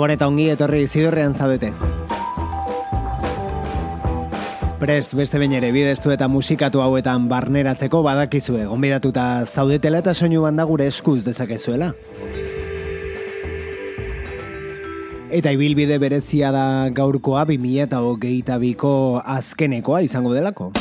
Gabon eta ongi etorri zidorrean zaudete. Prest beste behin ere bideztu eta musikatu hauetan barneratzeko badakizue, gonbidatuta zaudetela eta soinu banda gure eskuz dezakezuela. Eta ibilbide berezia da gaurkoa 2008ko azkenekoa izango delako.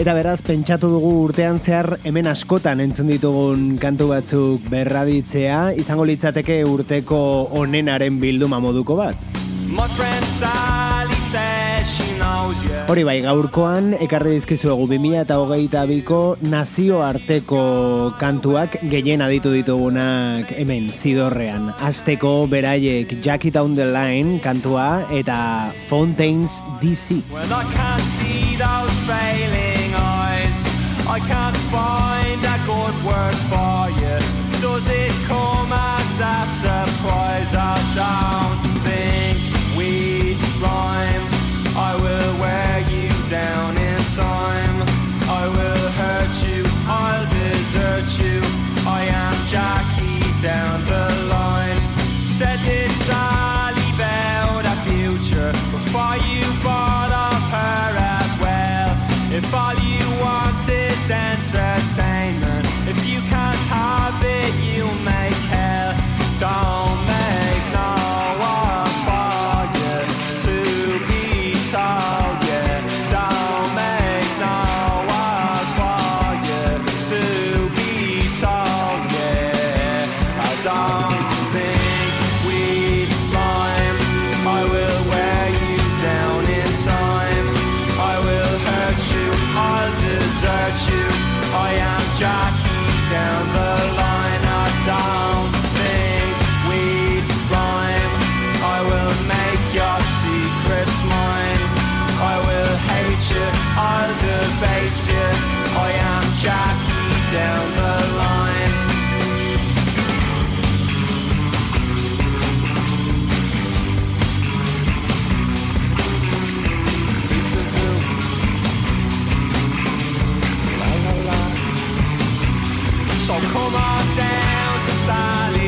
Eta beraz, pentsatu dugu urtean zehar hemen askotan entzun ditugun kantu batzuk berraditzea, izango litzateke urteko onenaren bilduma moduko bat. Hori bai, gaurkoan ekarri dizkizu dizkizuegu 2022ko nazioarteko kantuak gehien aditu ditugunak hemen zidorrean. Asteko beraiek Jackie Down the Line kantua eta Fontaine's DC. Well, I come on down to Sally.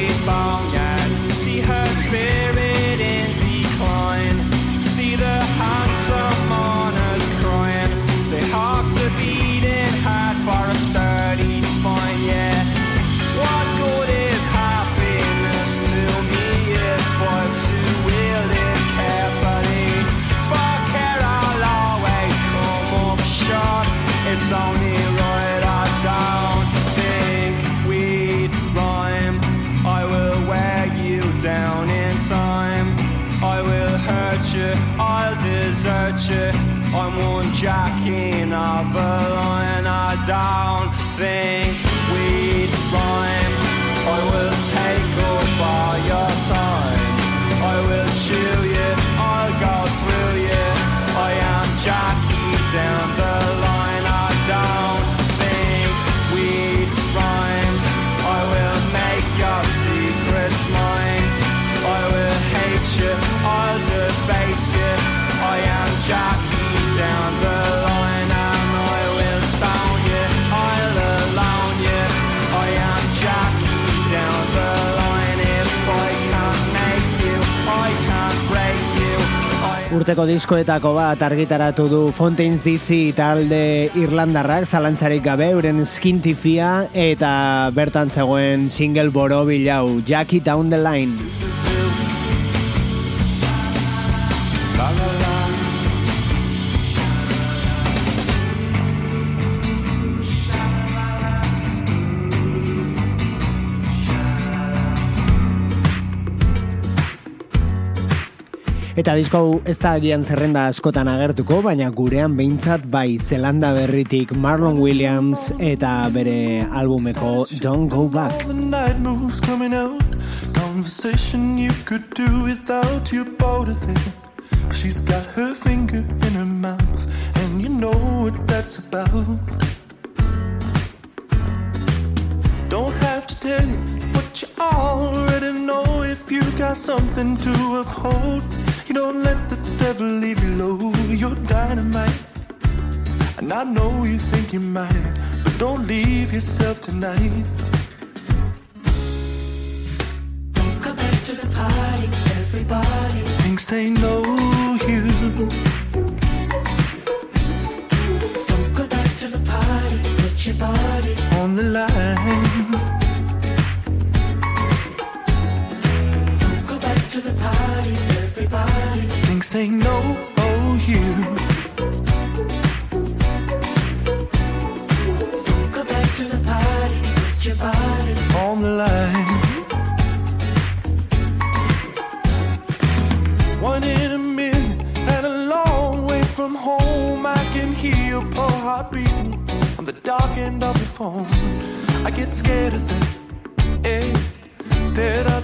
urteko diskoetako bat argitaratu du Fontaine's DC talde Irlandarrak zalantzarik gabe euren skintifia eta bertan zegoen single borobil hau Jackie Down the Line. Eta disko ez da agian zerrenda askotan agertuko, baina gurean behintzat bai Zelanda berritik Marlon Williams eta bere albumeko Don't Go Back. Conversation you could do without your body there. She's got her finger in her mouth and you know what that's about. Don't have to tell you what you already know if you got something to uphold. You don't let the devil leave you low, you're dynamite. And I know you think you might, but don't leave yourself tonight. Don't go back to the party, everybody thinks they know you. Don't go back to the party, put your body on the line. Say no, oh you. Go back to the party, put your body on the line. One in a million and a long way from home. I can hear your poor heart beating on the dark end of your phone. I get scared of that. Hey, eh, da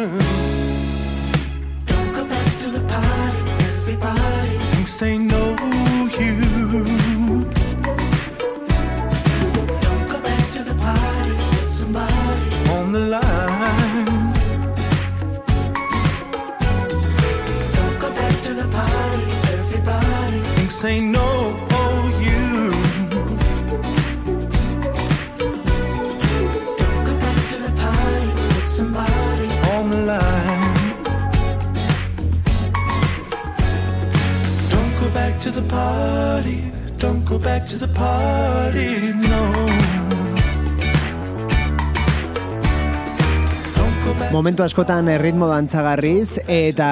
soon go back to the party, no. Momentu askotan erritmo dantzagarriz eta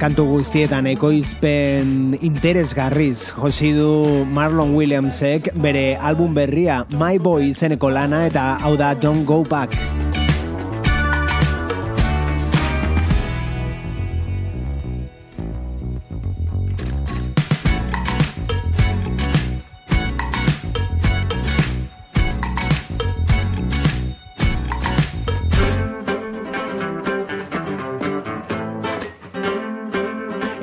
kantu guztietan ekoizpen interesgarriz josi du Marlon Williamsek bere album berria My Boy izeneko lana eta hau da Don't Go Back.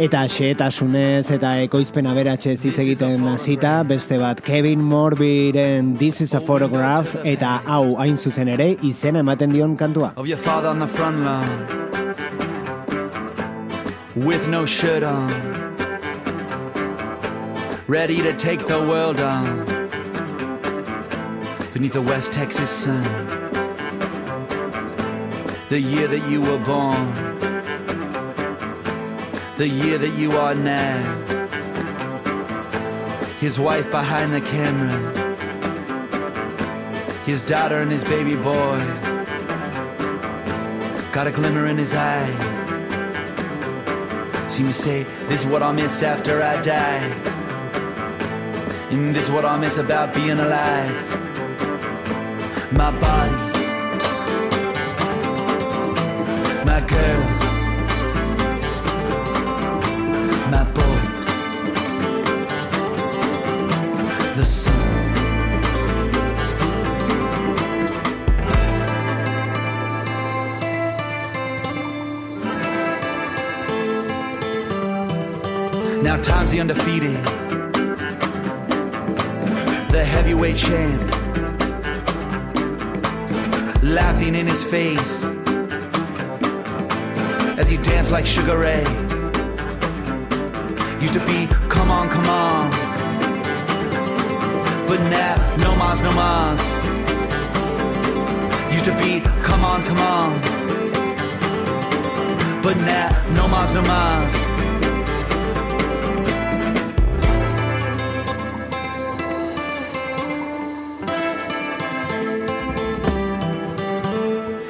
Eta xeetasunez eta ekoizpen aberatxe hitz egiten hasita beste bat Kevin Morbiren This is a photograph eta hau hain zuzen ere izena ematen dion kantua. Of your father on the front lawn With no shirt on Ready to take the world on Beneath the West Texas sun The year that you were born the year that you are now. His wife behind the camera, his daughter and his baby boy. Got a glimmer in his eye. See me say, This is what I'll miss after I die. And this is what I'll miss about being alive. My body, the undefeated, the heavyweight champ, laughing in his face as he danced like Sugar Ray. Used to be, come on, come on but now no mas, no mas. used to be, come on, come on. But now, no mas, no mas.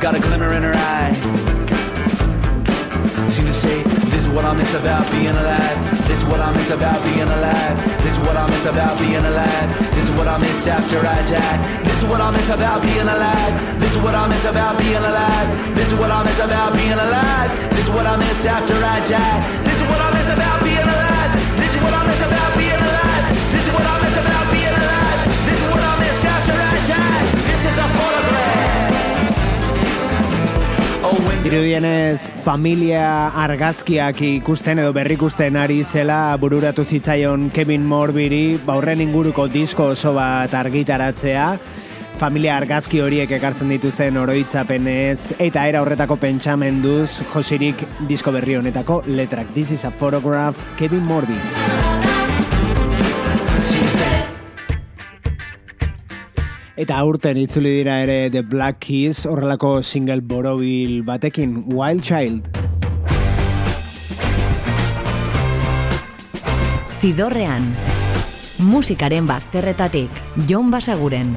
got a glimmer in her eye. Seem to say, this is what I miss about being alive. This is what I miss about being alive. This is what I miss about being alive. This is what I miss after I die. This is what I miss about being alive. This is what I miss about being alive. This is what I miss about being alive. This is what I miss after I die. Irudienez, familia argazkiak ikusten edo berrikusten ari zela bururatu zitzaion Kevin Morbiri baurren inguruko disko oso bat argitaratzea, familia argazki horiek ekartzen dituzten oroitzapenez eta era horretako pentsamenduz josirik disko berri honetako letrak. This is a photograph, Kevin Morby. Eta aurten itzuli dira ere The Black Keys horrelako single borobil batekin Wild Child. Zidorrean, musikaren bazterretatik, Jon Basaguren.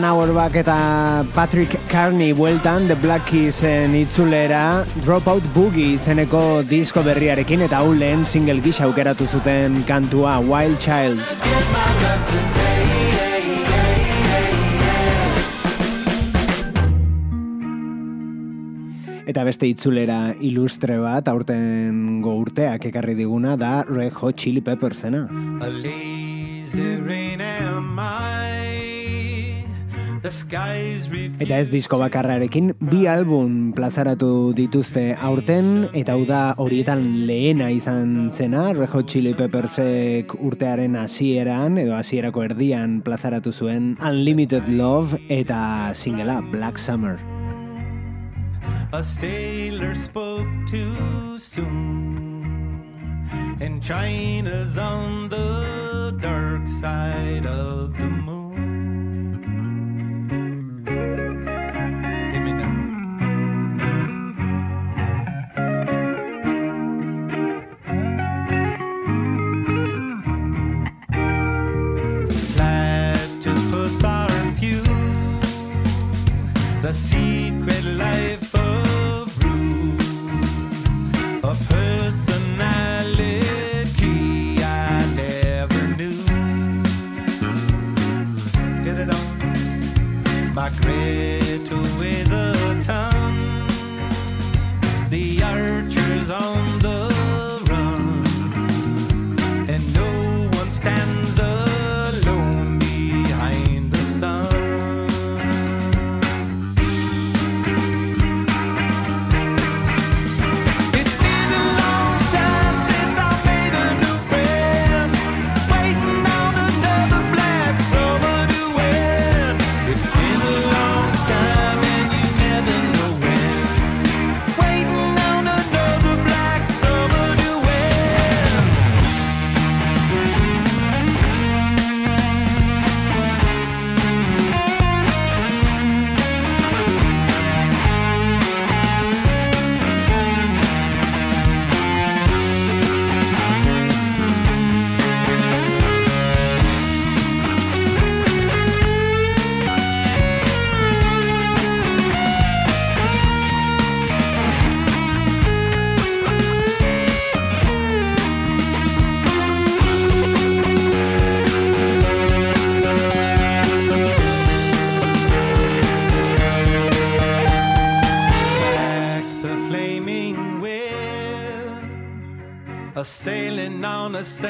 Dan Auerbach eta Patrick Carney bueltan The Black Keysen itzulera Dropout Boogie izeneko disko berriarekin eta hau lehen single gisa aukeratu zuten kantua Wild Child. Eta beste itzulera ilustre bat aurten urteak ekarri diguna da Red Hot Chili Peppersena. A lazy rain am I. Eta ez disko bakarrarekin, bi album plazaratu dituzte aurten, eta hau da horietan lehena izan zena, Rejo Chili Peppersek urtearen hasieran edo hasierako erdian plazaratu zuen Unlimited Love eta singela Black Summer. A sailor spoke too soon And China's on the dark side of the moon see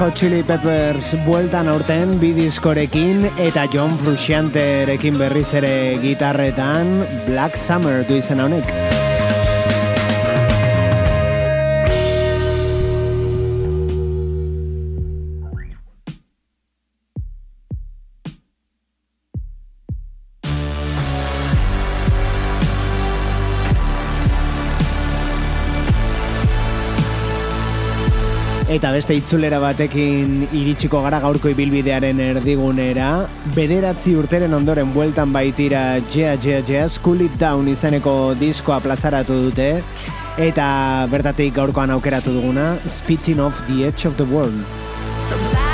Hot Chili Peppers bueltan aurten bidiskorekin eta John Fruscianterekin berriz ere gitarretan Black Summer du izena honek. Eta beste itzulera batekin iritsiko gara gaurko ibilbidearen erdigunera, bederatzi urteren ondoren bueltan baitira Jea Jea Jea Cool It Down izeneko diskoa plazaratu dute, eta bertatik gaurkoan aukeratu duguna, Spitting Off the Edge of the World. Somebody.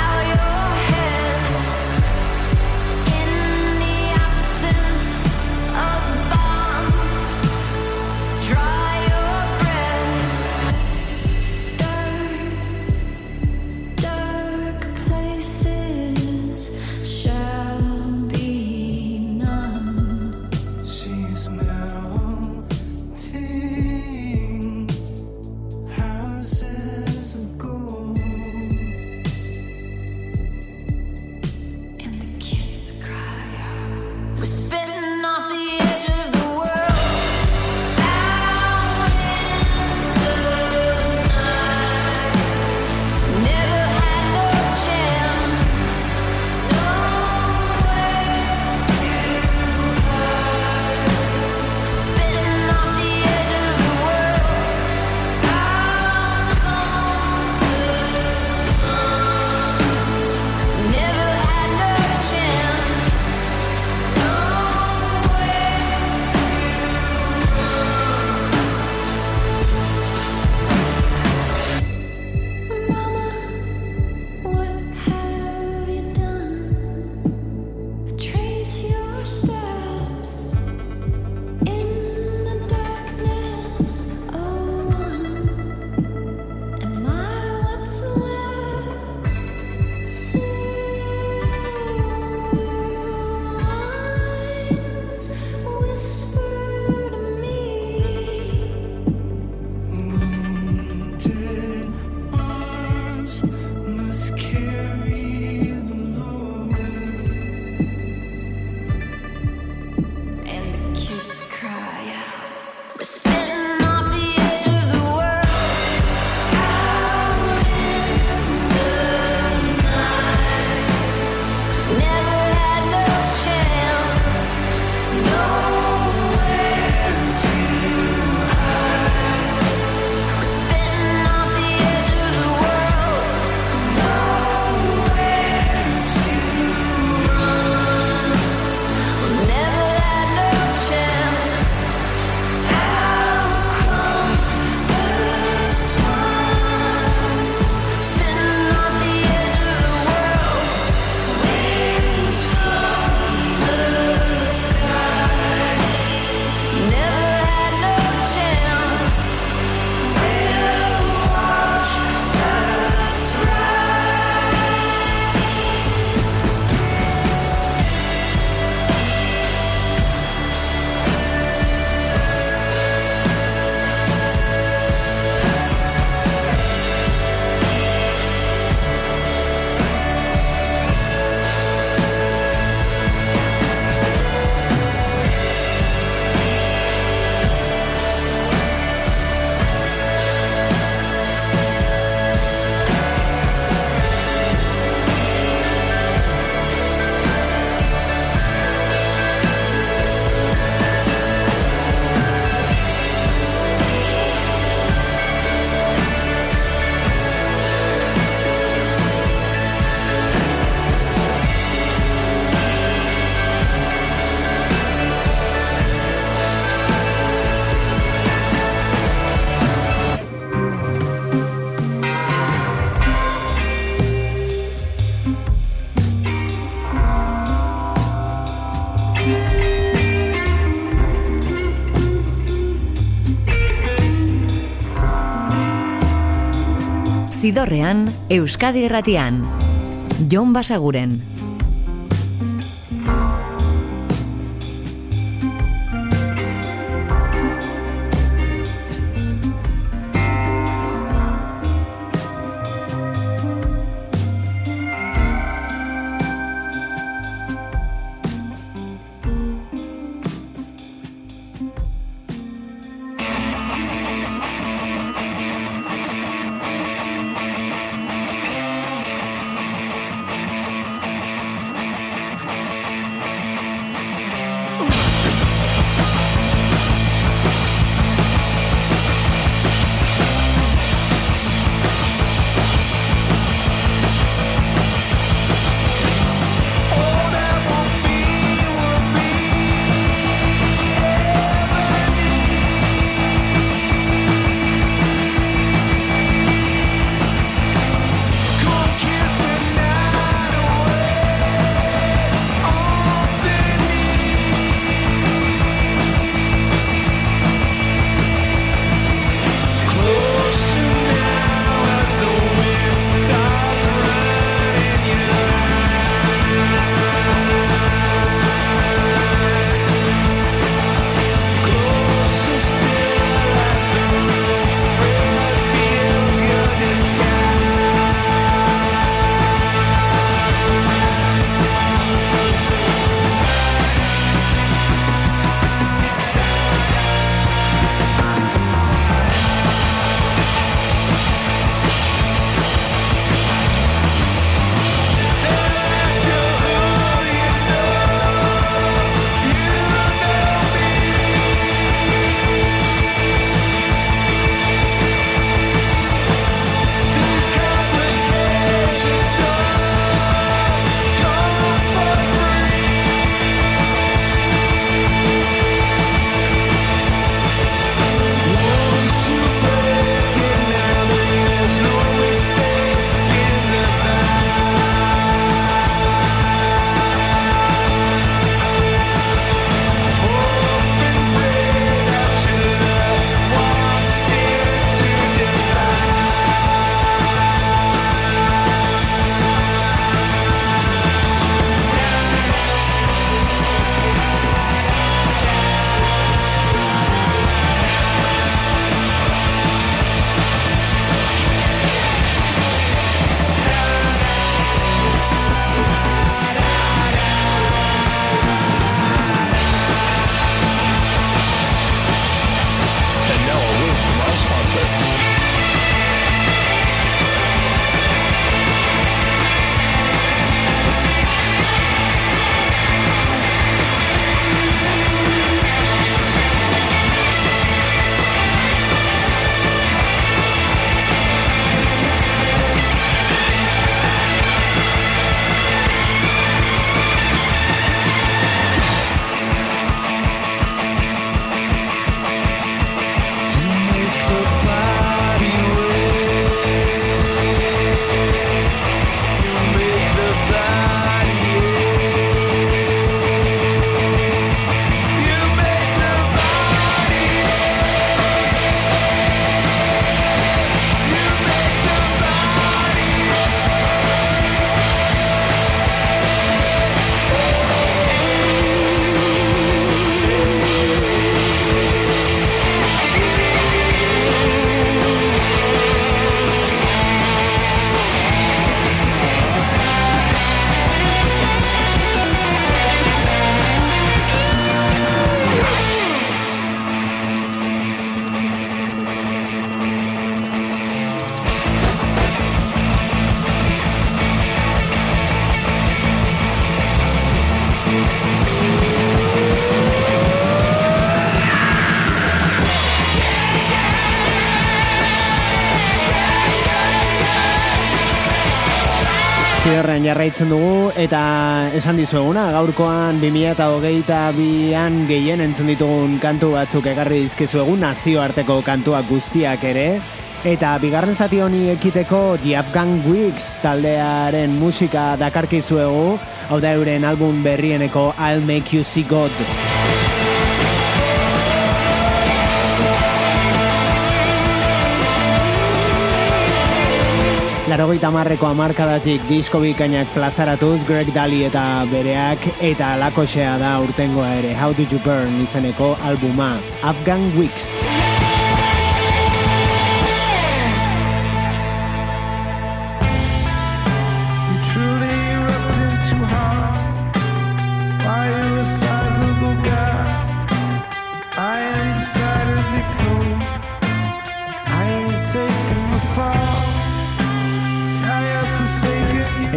Zidorrean, Euskadi Erratian. Jon Basaguren. Jarraitzen dugu eta esan dizueguna, gaurkoan 2022an gehien entzun ditugun kantu batzuk egarri dizkizuegu nazioarteko kantuak guztiak ere eta bigarren zati honi ekiteko The Afghan Wigs taldearen musika dakarkizuegu hau da euren album berrieneko I'll Make You See God. Larogeita marreko amarkadatik disko bikainak plazaratuz Greg Daly eta bereak eta alakoxea da urtengoa ere How Did You Burn izeneko albuma Afghan Weeks.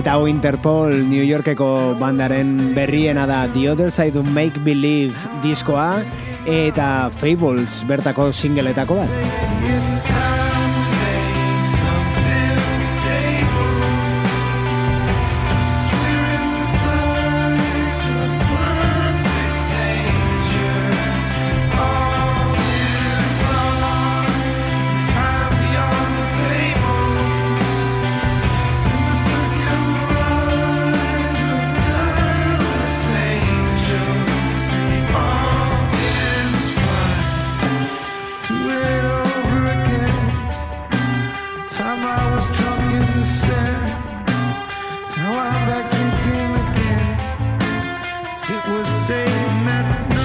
Eta hau Interpol New Yorkeko bandaren berriena da The Other Side of Make Believe diskoa eta Fables bertako singletako bat. Saying that's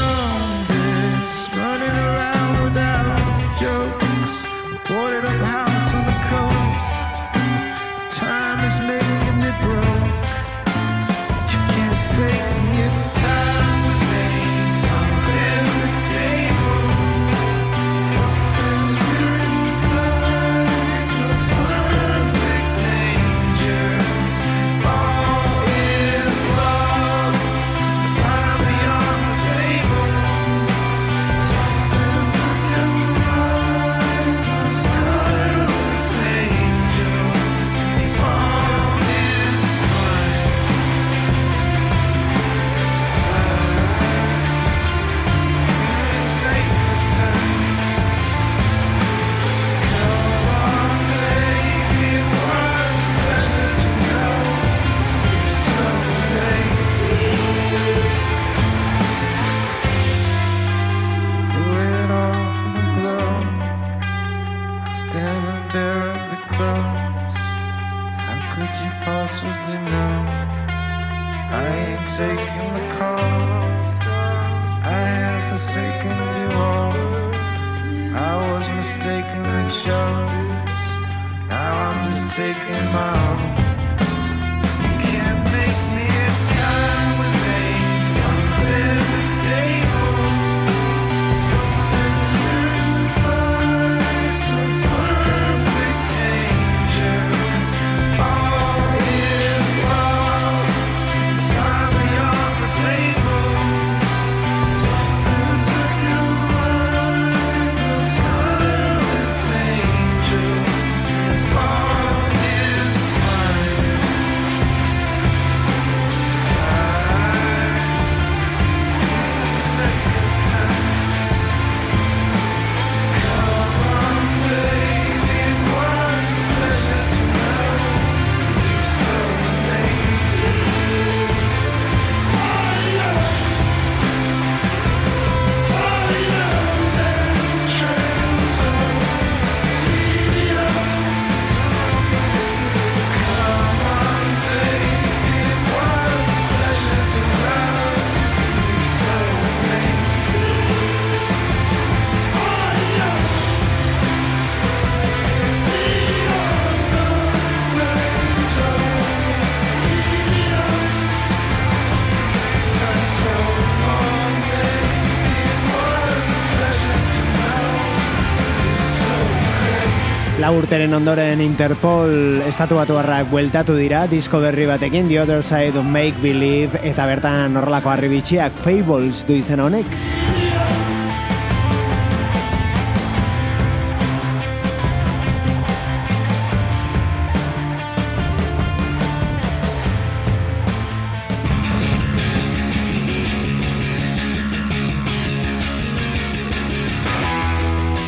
Lau urteren ondoren Interpol estatu batuarrak bueltatu dira disko berri batekin The Other Side of Make Believe eta bertan horrelako arribitxiak Fables du izen honek.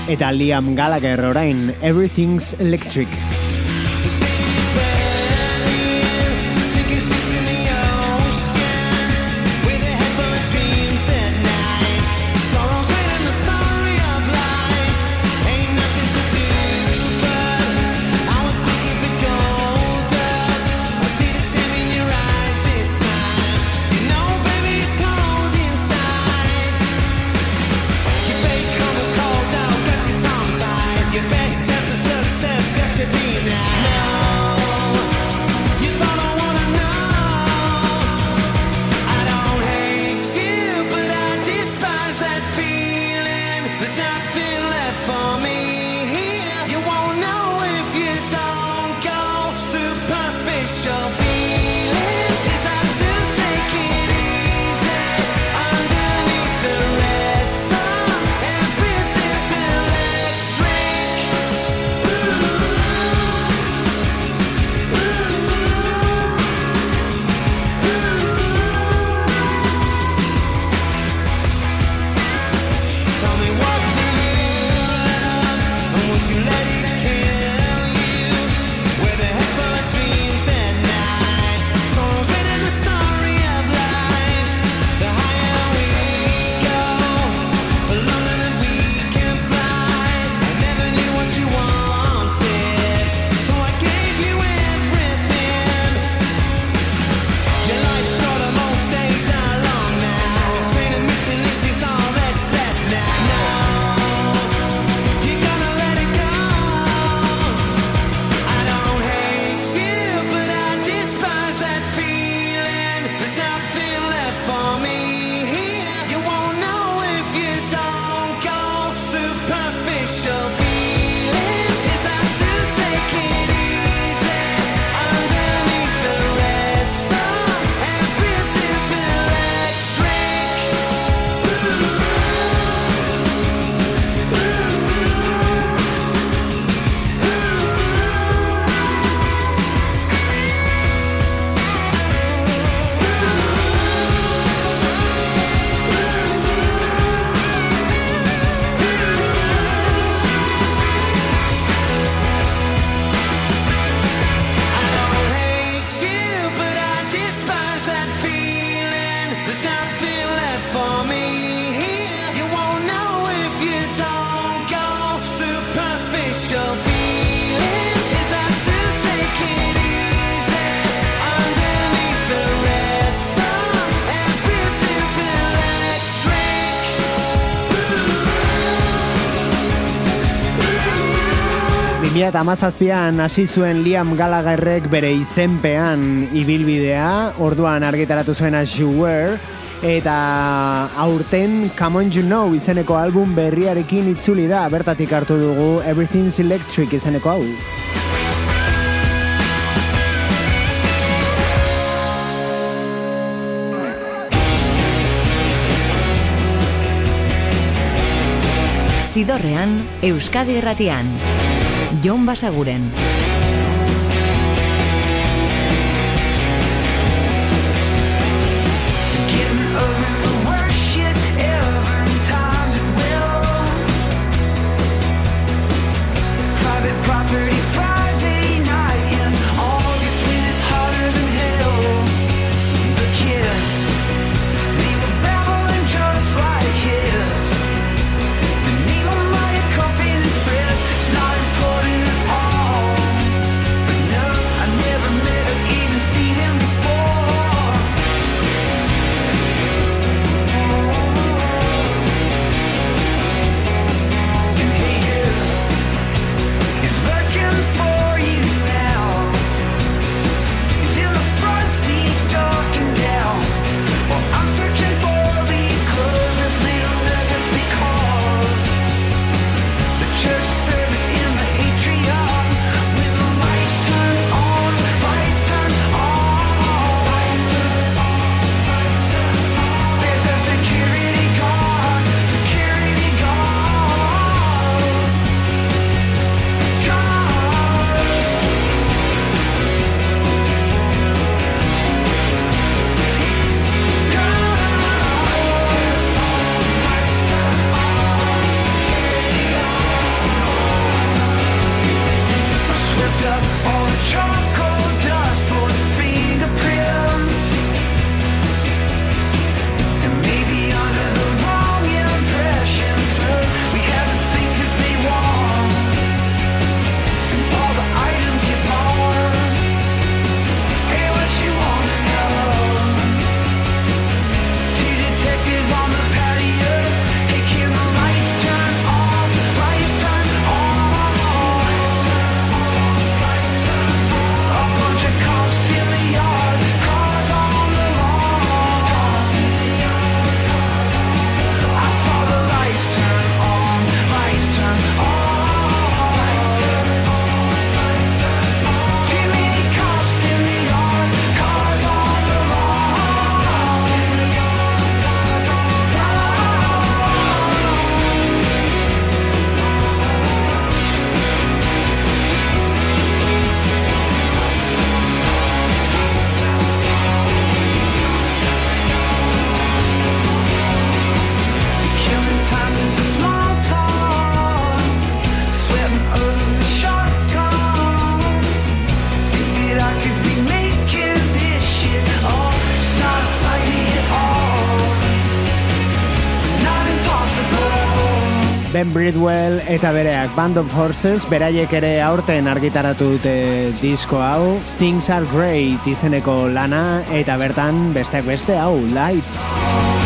Eta Liam Gallagher orain Everything's Electric. 2017an hasi zuen Liam Gallagherrek bere izenpean ibilbidea, orduan argitaratu zuen As You Were, eta aurten Come On You Know izeneko album berriarekin itzuli da, bertatik hartu dugu Everything's Electric izeneko hau. Zidorrean, Euskadi Erratian. Jon Basaguren. Bridwell eta bereak Band of Horses beraiek ere aurten argitaratu dute disko hau Things Are Great izeneko lana eta bertan besteak beste hau Lights.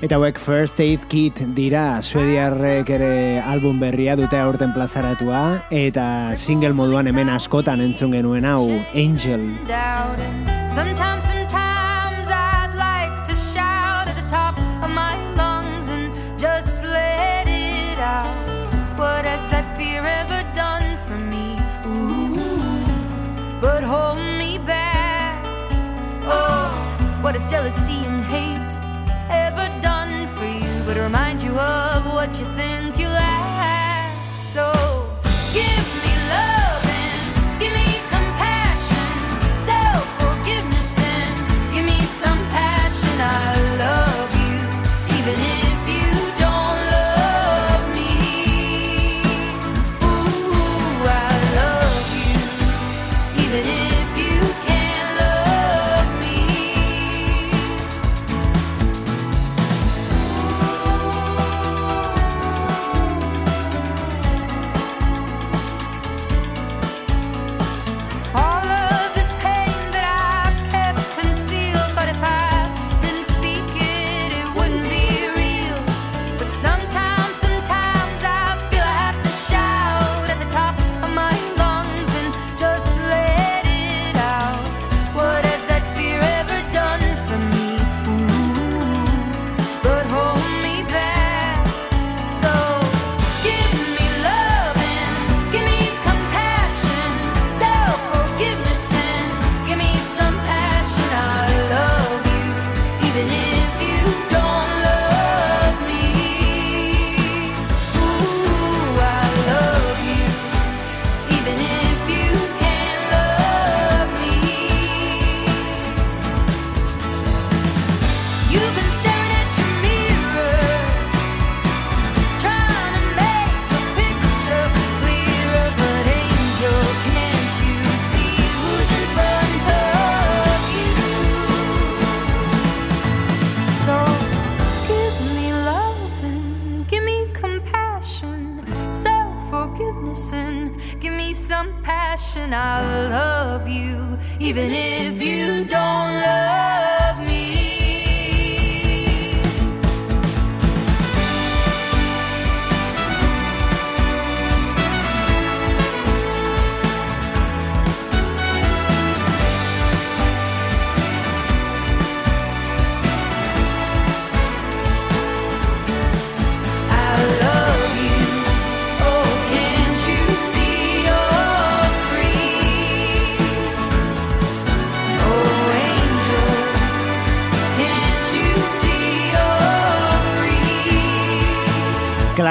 Eta hauek First Aid Kit dira, suediarrek ere album berria dute aurten plazaratua, eta single moduan hemen askotan entzun genuen hau, Angel. Sometimes, sometimes I'd like to shout at the top of my lungs and just let it out. What has that fear ever done for me? Ooh, but hold me back. Oh, what has jealousy you of what you think you lack. So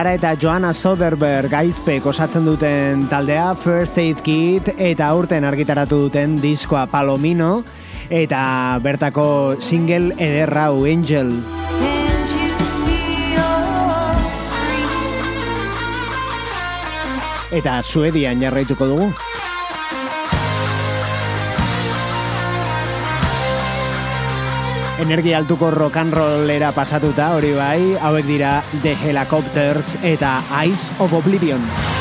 gara eta Joanna Soderberg gaizpek osatzen duten taldea First Aid Kit eta aurten argitaratu duten diskoa Palomino eta bertako single ederrau Angel. Eta Suedian jarraituko dugu. energia altuko rock and rollera pasatuta hori bai, hauek dira The Helicopters eta Ice of Oblivion.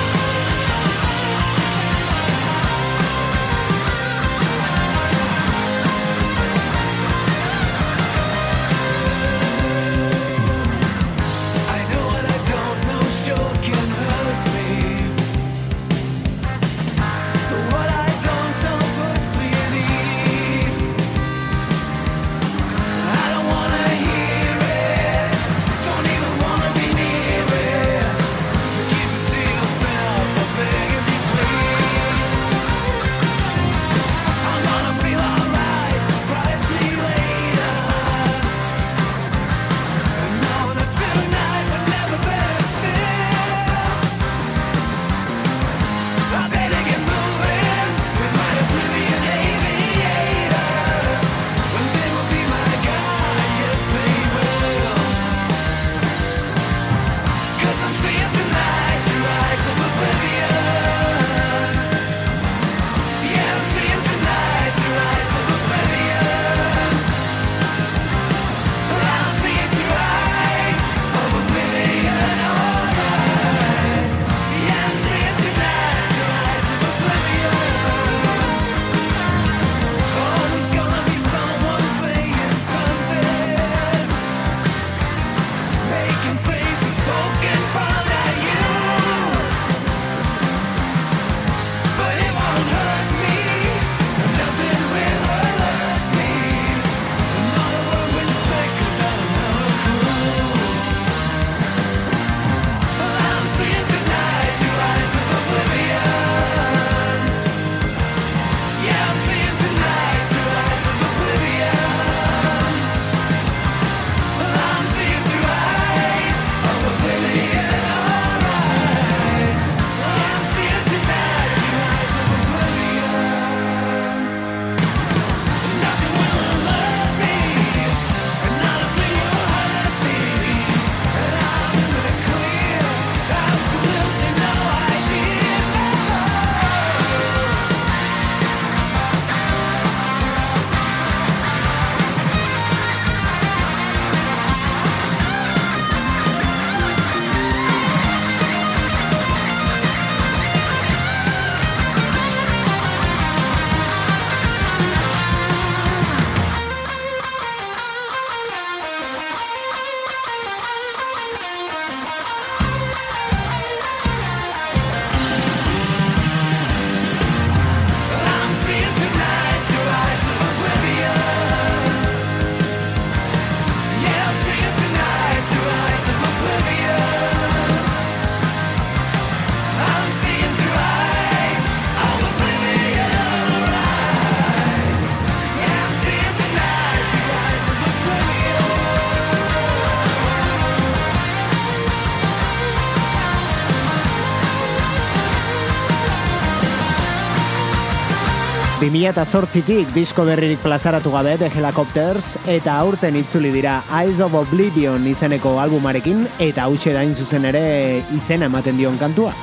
2008tik disko berririk plazaratu gabe The Helicopters eta aurten itzuli dira Eyes of Oblivion izeneko albumarekin eta hau da zuzen ere izena ematen dion kantua.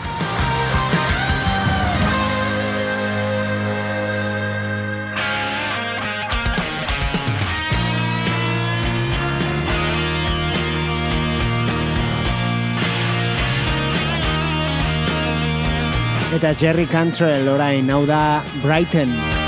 eta Jerry Cantrell orain hau da Brighton.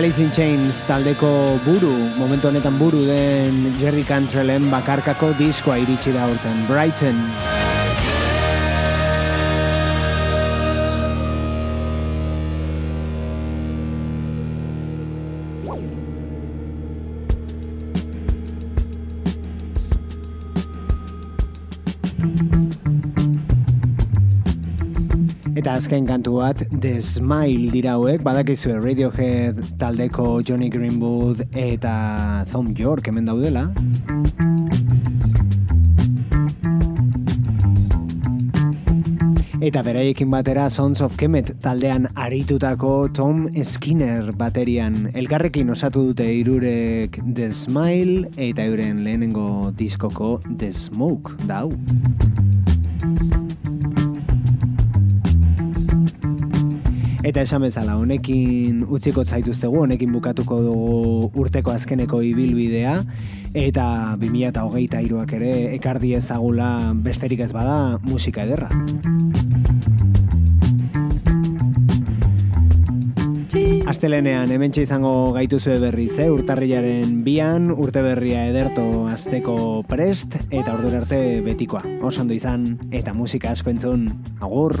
Alice in Chains taldeko buru, momentu honetan buru den Jerry Cantrellen bakarkako diskoa iritsi da urten, Brighton. azken kantu bat The Smile dira hauek, badakizue Radiohead taldeko Johnny Greenwood eta Thom York hemen daudela. Eta beraiekin batera Sons of Kemet taldean aritutako Tom Skinner baterian elkarrekin osatu dute irurek The Smile eta euren lehenengo diskoko The Smoke dau. Eta esan bezala, honekin utziko zaituztegu, honekin bukatuko dugu urteko azkeneko ibilbidea, eta 2008 iruak ere ekardi ezagula besterik ez bada musika ederra. Astelenean hemen izango gaituzue berriz, eh? urtarrilaren bian, urte berria ederto azteko prest, eta ordura arte betikoa. Oso ondo izan, eta musika asko entzun, agur!